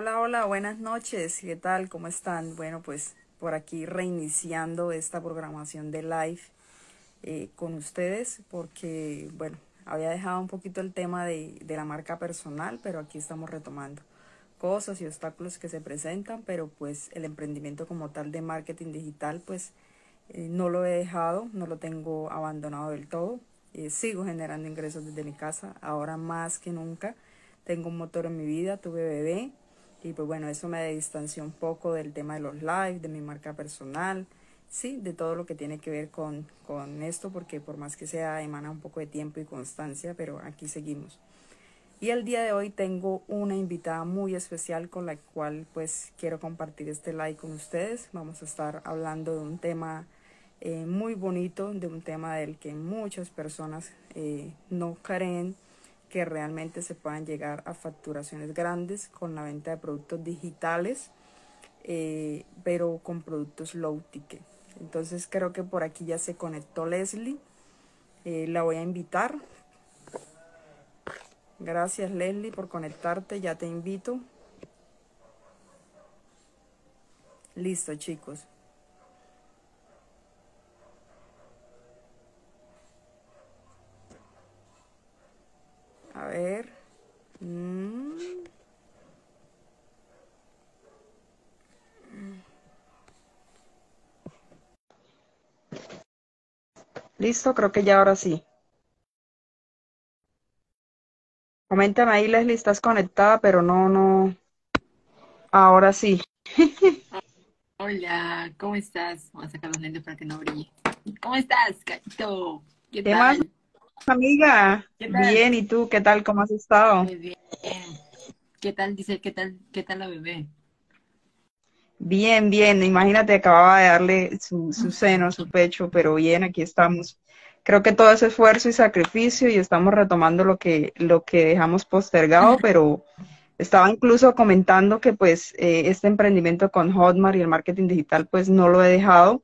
Hola, hola, buenas noches. ¿Qué tal? ¿Cómo están? Bueno, pues por aquí reiniciando esta programación de live eh, con ustedes porque, bueno, había dejado un poquito el tema de, de, la marca personal, pero aquí estamos retomando cosas y obstáculos que se presentan, pero pues el emprendimiento como tal de marketing digital, pues eh, no lo he dejado, no lo tengo abandonado del todo. Eh, sigo generando ingresos desde mi casa, ahora más que nunca. Tengo un motor en mi vida, tuve bebé, y pues bueno, eso me distanció un poco del tema de los live, de mi marca personal, sí, de todo lo que tiene que ver con, con esto, porque por más que sea, emana un poco de tiempo y constancia, pero aquí seguimos. Y el día de hoy tengo una invitada muy especial con la cual pues quiero compartir este live con ustedes. Vamos a estar hablando de un tema eh, muy bonito, de un tema del que muchas personas eh, no creen que realmente se puedan llegar a facturaciones grandes con la venta de productos digitales, eh, pero con productos low ticket. Entonces creo que por aquí ya se conectó Leslie. Eh, la voy a invitar. Gracias Leslie por conectarte, ya te invito. Listo chicos. A ver. Mm. Listo, creo que ya ahora sí. Coméntame ahí, Leslie, estás conectada, pero no, no. Ahora sí. Hola, ¿cómo estás? Vamos a sacar los lentes para que no brille. ¿Cómo estás, Caito? ¿Qué, ¿Qué tal? Más? Amiga, bien, ¿y tú qué tal? ¿Cómo has estado? Muy bien. ¿Qué tal, dice, qué tal, qué tal la bebé? Bien, bien, imagínate, acababa de darle su, su seno, su pecho, pero bien, aquí estamos. Creo que todo ese esfuerzo y sacrificio y estamos retomando lo que, lo que dejamos postergado, pero estaba incluso comentando que pues eh, este emprendimiento con Hotmart y el marketing digital pues no lo he dejado.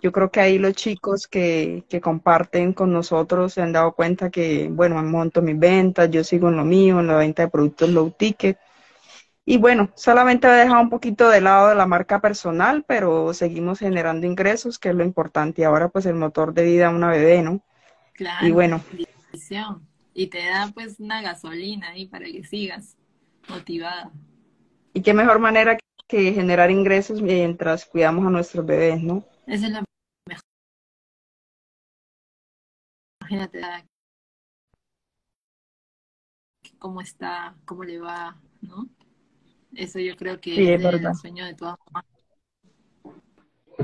Yo creo que ahí los chicos que, que, comparten con nosotros se han dado cuenta que, bueno, monto mis ventas, yo sigo en lo mío, en la venta de productos low ticket. Y bueno, solamente he dejado un poquito de lado de la marca personal, pero seguimos generando ingresos, que es lo importante. Y ahora pues el motor de vida una bebé, ¿no? Claro. Y bueno. Y te da pues una gasolina ahí para que sigas motivada. Y qué mejor manera que generar ingresos mientras cuidamos a nuestros bebés, ¿no? Esa es la mejor. Imagínate cómo está, cómo le va, ¿no? Eso yo creo que sí, es, el sueño de todas.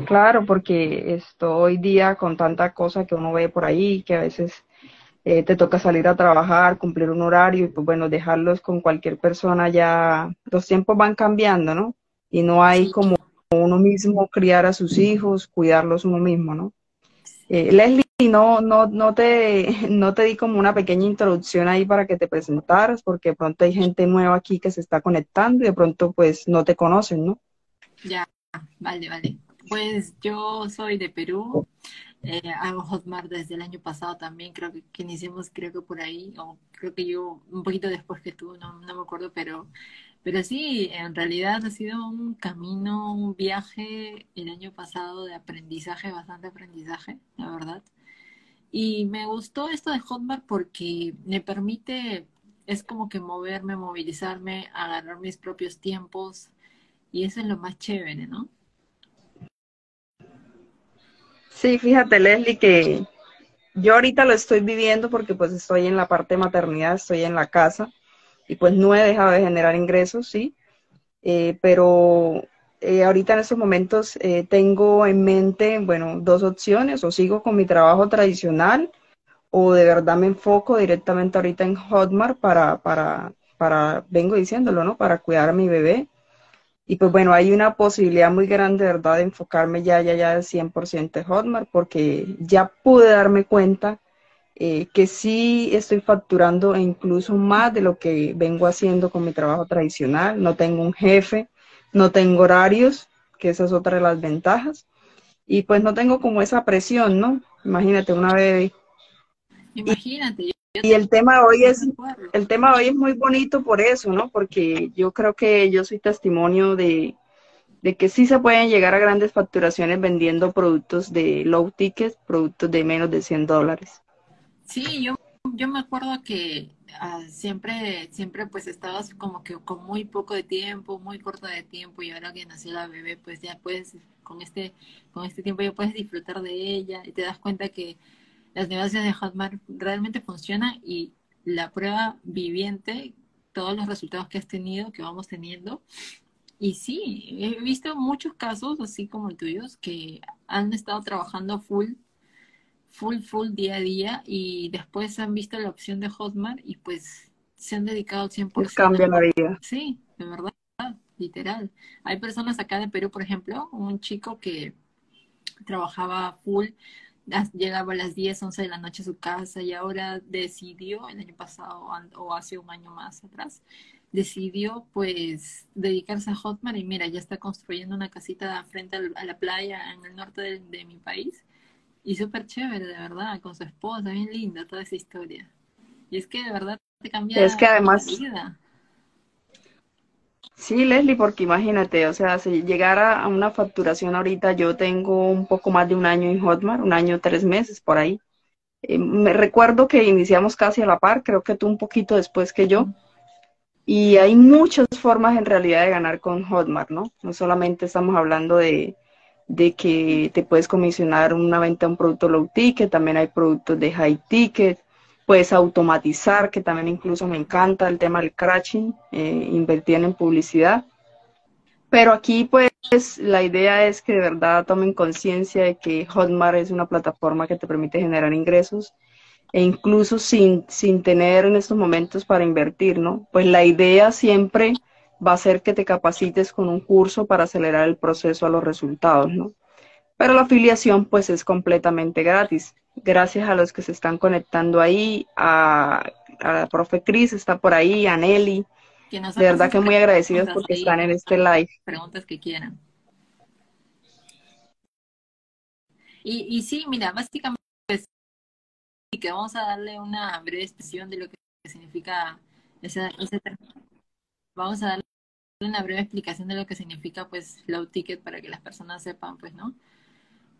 Claro, porque esto hoy día con tanta cosa que uno ve por ahí, que a veces eh, te toca salir a trabajar, cumplir un horario y pues bueno, dejarlos con cualquier persona ya, los tiempos van cambiando, ¿no? Y no hay como uno mismo criar a sus hijos, cuidarlos uno mismo, ¿no? Eh, Leslie, no, no, no te, no te di como una pequeña introducción ahí para que te presentaras, porque de pronto hay gente nueva aquí que se está conectando y de pronto pues no te conocen, ¿no? Ya, vale, vale. Pues yo soy de Perú, eh, hago Hotmart desde el año pasado también, creo que, que iniciamos creo que por ahí, o creo que yo un poquito después que tú, no, no me acuerdo, pero, pero sí, en realidad ha sido un camino, un viaje el año pasado de aprendizaje, bastante aprendizaje, la verdad. Y me gustó esto de Hotmart porque me permite, es como que moverme, movilizarme, agarrar mis propios tiempos, y eso es lo más chévere, ¿no? Sí, fíjate, Leslie, que yo ahorita lo estoy viviendo porque pues estoy en la parte de maternidad, estoy en la casa y pues no he dejado de generar ingresos, sí, eh, pero eh, ahorita en estos momentos eh, tengo en mente, bueno, dos opciones, o sigo con mi trabajo tradicional o de verdad me enfoco directamente ahorita en Hotmart para, para, para, vengo diciéndolo, ¿no? Para cuidar a mi bebé. Y pues bueno, hay una posibilidad muy grande, de verdad, de enfocarme ya, ya, ya al 100% en Hotmart, porque ya pude darme cuenta eh, que sí estoy facturando e incluso más de lo que vengo haciendo con mi trabajo tradicional. No tengo un jefe, no tengo horarios, que esa es otra de las ventajas. Y pues no tengo como esa presión, ¿no? Imagínate una bebé. Imagínate, y el tema hoy es el tema hoy es muy bonito por eso, ¿no? Porque yo creo que yo soy testimonio de, de que sí se pueden llegar a grandes facturaciones vendiendo productos de low ticket, productos de menos de 100 dólares. Sí, yo, yo me acuerdo que ah, siempre, siempre pues estabas como que con muy poco de tiempo, muy corto de tiempo y ahora que nació la bebé pues ya puedes, con este, con este tiempo ya puedes disfrutar de ella y te das cuenta que las negocios de Hotmart realmente funcionan y la prueba viviente, todos los resultados que has tenido, que vamos teniendo, y sí, he visto muchos casos, así como el tuyo, que han estado trabajando full, full, full día a día y después han visto la opción de Hotmart y pues se han dedicado al 100%. Les cambia la vida. Sí, de verdad, literal. Hay personas acá de Perú, por ejemplo, un chico que trabajaba full, llegaba a las 10, 11 de la noche a su casa y ahora decidió el año pasado o hace un año más atrás decidió pues dedicarse a Hotmart y mira, ya está construyendo una casita frente a la playa en el norte de, mi país y súper chévere, de verdad, con su esposa, bien linda toda esa historia. Y es que de verdad te cambia es que además, la vida. Sí, Leslie, porque imagínate, o sea, si llegara a una facturación ahorita, yo tengo un poco más de un año en Hotmart, un año, tres meses por ahí. Eh, me recuerdo que iniciamos casi a la par, creo que tú un poquito después que yo. Y hay muchas formas en realidad de ganar con Hotmart, ¿no? No solamente estamos hablando de, que te puedes comisionar una venta de un producto low ticket, también hay productos de high ticket, puedes automatizar, que también incluso me encanta el tema del crashing, eh, invertir en publicidad. Pero aquí pues la idea es que de verdad tomen conciencia de que Hotmart es una plataforma que te permite generar ingresos e incluso sin, sin tener en estos momentos para invertir, ¿no? Pues la idea siempre va a ser que te capacites con un curso para acelerar el proceso a los resultados, ¿no? Pero la afiliación pues es completamente gratis. Gracias a los que se están conectando ahí, a, a la profe Cris está por ahí, a Nelly. De verdad que muy agradecidos porque están en este live. Preguntas que quieran. Y, y sí, mira, básicamente y que vamos a darle una breve explicación de lo que significa ese, vamos a darle una breve explicación de lo que significa pues low ticket para que las personas sepan pues no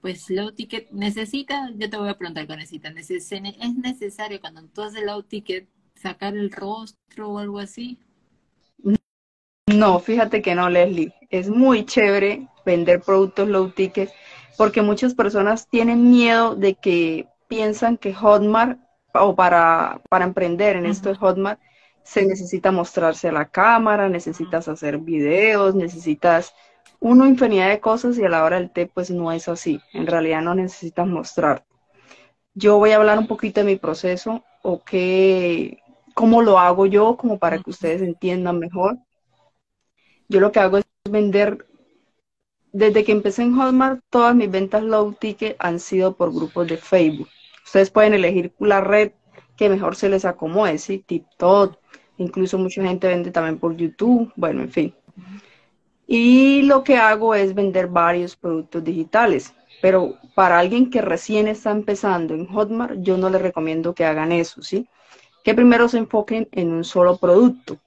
pues low ticket necesita yo te voy a preguntar qué necesita es necesario cuando tú haces low ticket sacar el rostro o algo así no fíjate que no Leslie. Es muy chévere vender productos low ticket porque muchas personas tienen miedo de que piensan que Hotmart, o para, para emprender en esto de Hotmart, se necesita mostrarse a la cámara, necesitas hacer videos, necesitas una infinidad de cosas y a la hora del té pues no es así. En realidad no necesitas mostrar. Yo voy a hablar un poquito de mi proceso o qué, cómo lo hago yo, como para que ustedes entiendan mejor. Yo lo que hago es vender desde que empecé en Hotmart, todas mis ventas low ticket han sido por grupos de Facebook. Ustedes pueden elegir la red que mejor se les acomode, ¿sí? TikTok, incluso mucha gente vende también por YouTube, bueno, en fin. Y lo que hago es vender varios productos digitales, pero para alguien que recién está empezando en Hotmart, yo no les recomiendo que hagan eso, ¿sí? Que primero se enfoquen en un solo producto.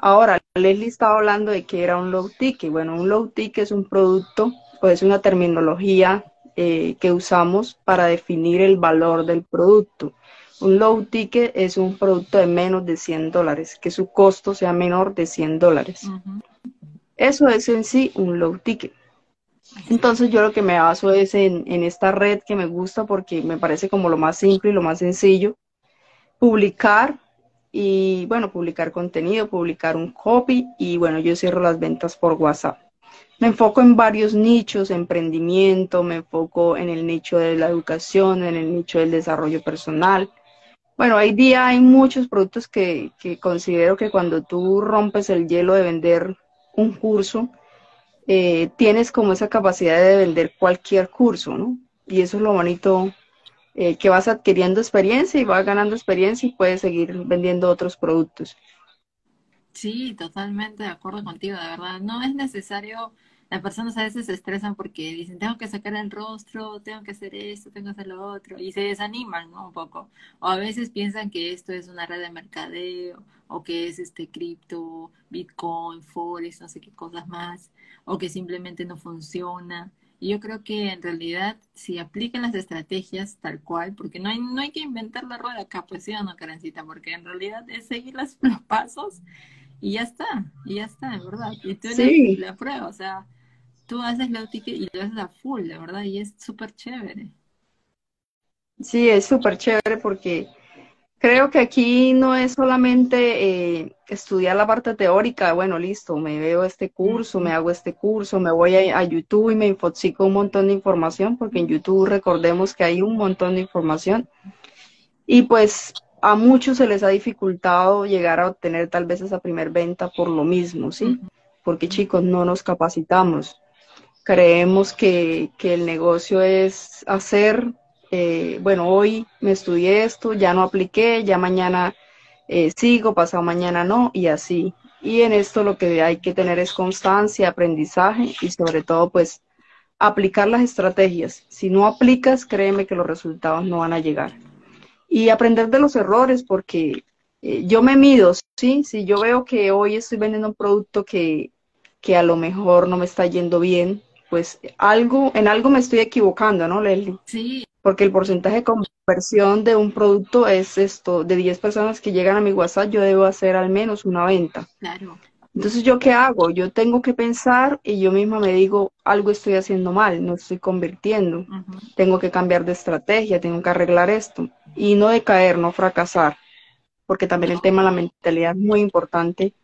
Ahora, Leslie estaba hablando de que era un low ticket. Bueno, un low ticket es un producto, pues es una terminología eh, que usamos para definir el valor del producto. Un low ticket es un producto de menos de 100 dólares, que su costo sea menor de 100 dólares. Eso es en sí un low ticket. Entonces yo lo que me baso es en, en, esta red que me gusta porque me parece como lo más simple y lo más sencillo. Publicar y bueno, publicar contenido, publicar un copy y bueno, yo cierro las ventas por WhatsApp. Me enfoco en varios nichos, emprendimiento, me enfoco en el nicho de la educación, en el nicho del desarrollo personal. Bueno, hoy día hay muchos productos que, considero que cuando tú rompes el hielo de vender un curso, eh, tienes como esa capacidad de vender cualquier curso, ¿no? Y eso es lo bonito, eh, que vas adquiriendo experiencia y vas ganando experiencia y puedes seguir vendiendo otros productos. Sí, totalmente de acuerdo contigo, de verdad. No es necesario las personas a veces se estresan porque dicen, tengo que sacar el rostro, tengo que hacer esto, tengo que hacer lo otro, y se desaniman, ¿no? Un poco. O a veces piensan que esto es una red de mercadeo, o que es este cripto, Bitcoin, Forex, no sé qué cosas más, o que simplemente no funciona. Y yo creo que en realidad si aplican las estrategias tal cual, porque no hay, no hay que inventar la rueda acá, pues sí o no, Karencita, porque en realidad es seguir los pasos y ya está, y ya está, de verdad. Y tú sí. la, prueba, o sea, tú haces la ticket y lo haces a full, de verdad, y es súper chévere. Sí, es súper chévere porque creo que aquí no es solamente eh, estudiar la parte teórica, bueno, listo, me veo este curso, me hago este curso, me voy a, YouTube y me infoxico un montón de información, porque en YouTube recordemos que hay un montón de información. Y pues a muchos se les ha dificultado llegar a obtener tal vez esa primer venta por lo mismo, ¿sí? Porque chicos, no nos capacitamos. Creemos que, el negocio es hacer, eh, bueno, hoy me estudié esto, ya no apliqué, ya mañana eh, sigo, pasado mañana no, y así. Y en esto lo que hay que tener es constancia, aprendizaje y sobre todo pues aplicar las estrategias. Si no aplicas, créeme que los resultados no van a llegar y aprender de los errores, porque eh, yo me mido, ¿sí? Si yo veo que hoy estoy vendiendo un producto que, que a lo mejor no me está yendo bien, pues algo, en algo me estoy equivocando, ¿no, Leslie? Sí. Porque el porcentaje de conversión de un producto es esto, de 10 personas que llegan a mi WhatsApp, yo debo hacer al menos una venta. Claro. Entonces, ¿yo qué hago? Yo tengo que pensar y yo misma me digo, algo estoy haciendo mal, no estoy convirtiendo, tengo que cambiar de estrategia, tengo que arreglar esto y no decaer, no fracasar, porque también el tema de la mentalidad es muy importante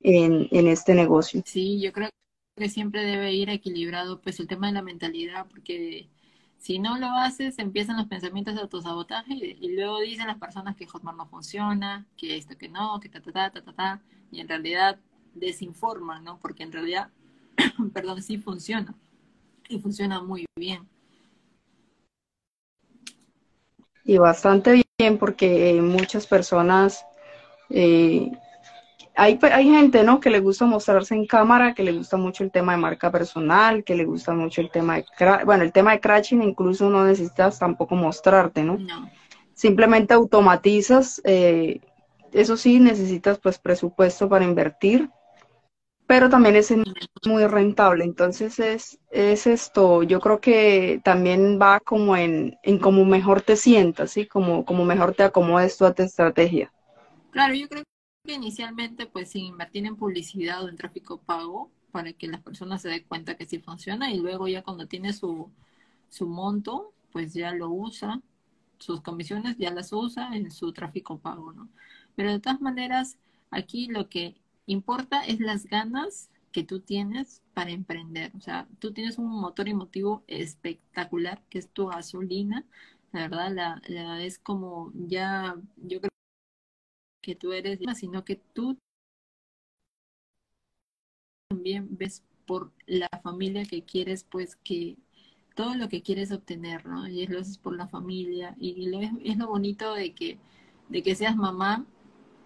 en, en este negocio. Sí, yo creo que siempre debe ir equilibrado pues el tema de la mentalidad, porque si no lo haces, empiezan los pensamientos de autosabotaje y, y luego dicen las personas que Hotmart no funciona, que esto que no, que ta ta ta ta ta, ta y en realidad desinforman, ¿no? Porque en realidad, perdón, sí funciona y funciona muy bien. Y bastante bien porque muchas personas, eh, hay, hay gente, ¿no? Que le gusta mostrarse en cámara, que le gusta mucho el tema de marca personal, que le gusta mucho el tema de, bueno, el tema de crashing incluso no necesitas tampoco mostrarte, ¿no? No. Simplemente automatizas, eh, eso sí, necesitas pues presupuesto para invertir, pero también es muy rentable. Entonces es, es esto, yo creo que también va como en, en cómo mejor te sientas, ¿sí? Como, como mejor te acomodes tu estrategia. Claro, yo creo que inicialmente pues invertir en publicidad o en tráfico pago para que las personas se den cuenta que sí funciona y luego ya cuando tiene su, su monto pues ya lo usa, sus comisiones ya las usa en su tráfico pago, ¿no? Pero de todas maneras, aquí lo que importa es las ganas que tú tienes para emprender. O sea, tú tienes un motor emotivo espectacular, que es tu gasolina. La verdad, la, la es como ya, yo creo que tú eres, sino que tú también ves por la familia que quieres, pues que todo lo que quieres obtener, ¿no? Y lo haces por la familia. Y lo, es lo bonito de que, de que seas mamá,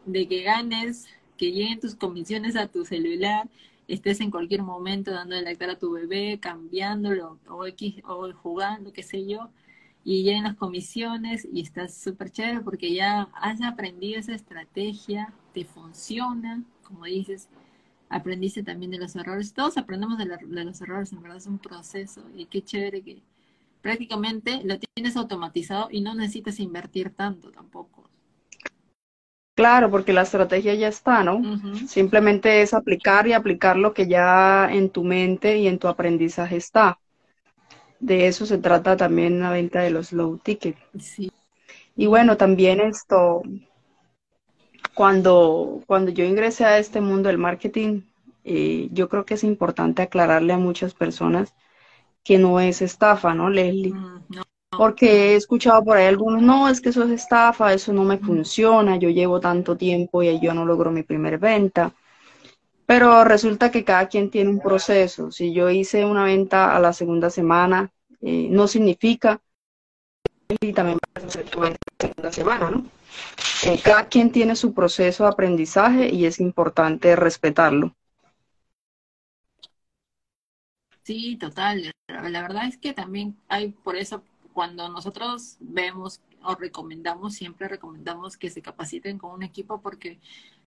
de que ganes que lleguen tus comisiones a tu celular, estés en cualquier momento dando de lactar a tu bebé, cambiándolo o, X, o jugando, qué sé yo, y lleguen las comisiones y estás súper chévere porque ya has aprendido esa estrategia, te funciona, como dices, aprendiste también de los errores, todos aprendemos de, de los errores, en verdad es un proceso y qué chévere que prácticamente lo tienes automatizado y no necesitas invertir tanto tampoco. Claro, porque la estrategia ya está, ¿no? Simplemente es aplicar y aplicar lo que ya en tu mente y en tu aprendizaje está. De eso se trata también la venta de los low ticket. Sí. Y bueno, también esto, cuando, cuando yo ingresé a este mundo del marketing, eh, yo creo que es importante aclararle a muchas personas que no es estafa, ¿no, Leslie? Mm, no. Porque he escuchado por ahí algunos, no, es que eso es estafa, eso no me funciona, yo llevo tanto tiempo y yo no logro mi primer venta. Pero resulta que cada quien tiene un proceso. Si yo hice una venta a la segunda semana, eh, no significa y también va a hacer tu venta la segunda semana, ¿no? Eh, cada quien tiene su proceso de aprendizaje y es importante respetarlo. Sí, total. La verdad es que también hay, por eso, cuando nosotros vemos o recomendamos, siempre recomendamos que se capaciten con un equipo porque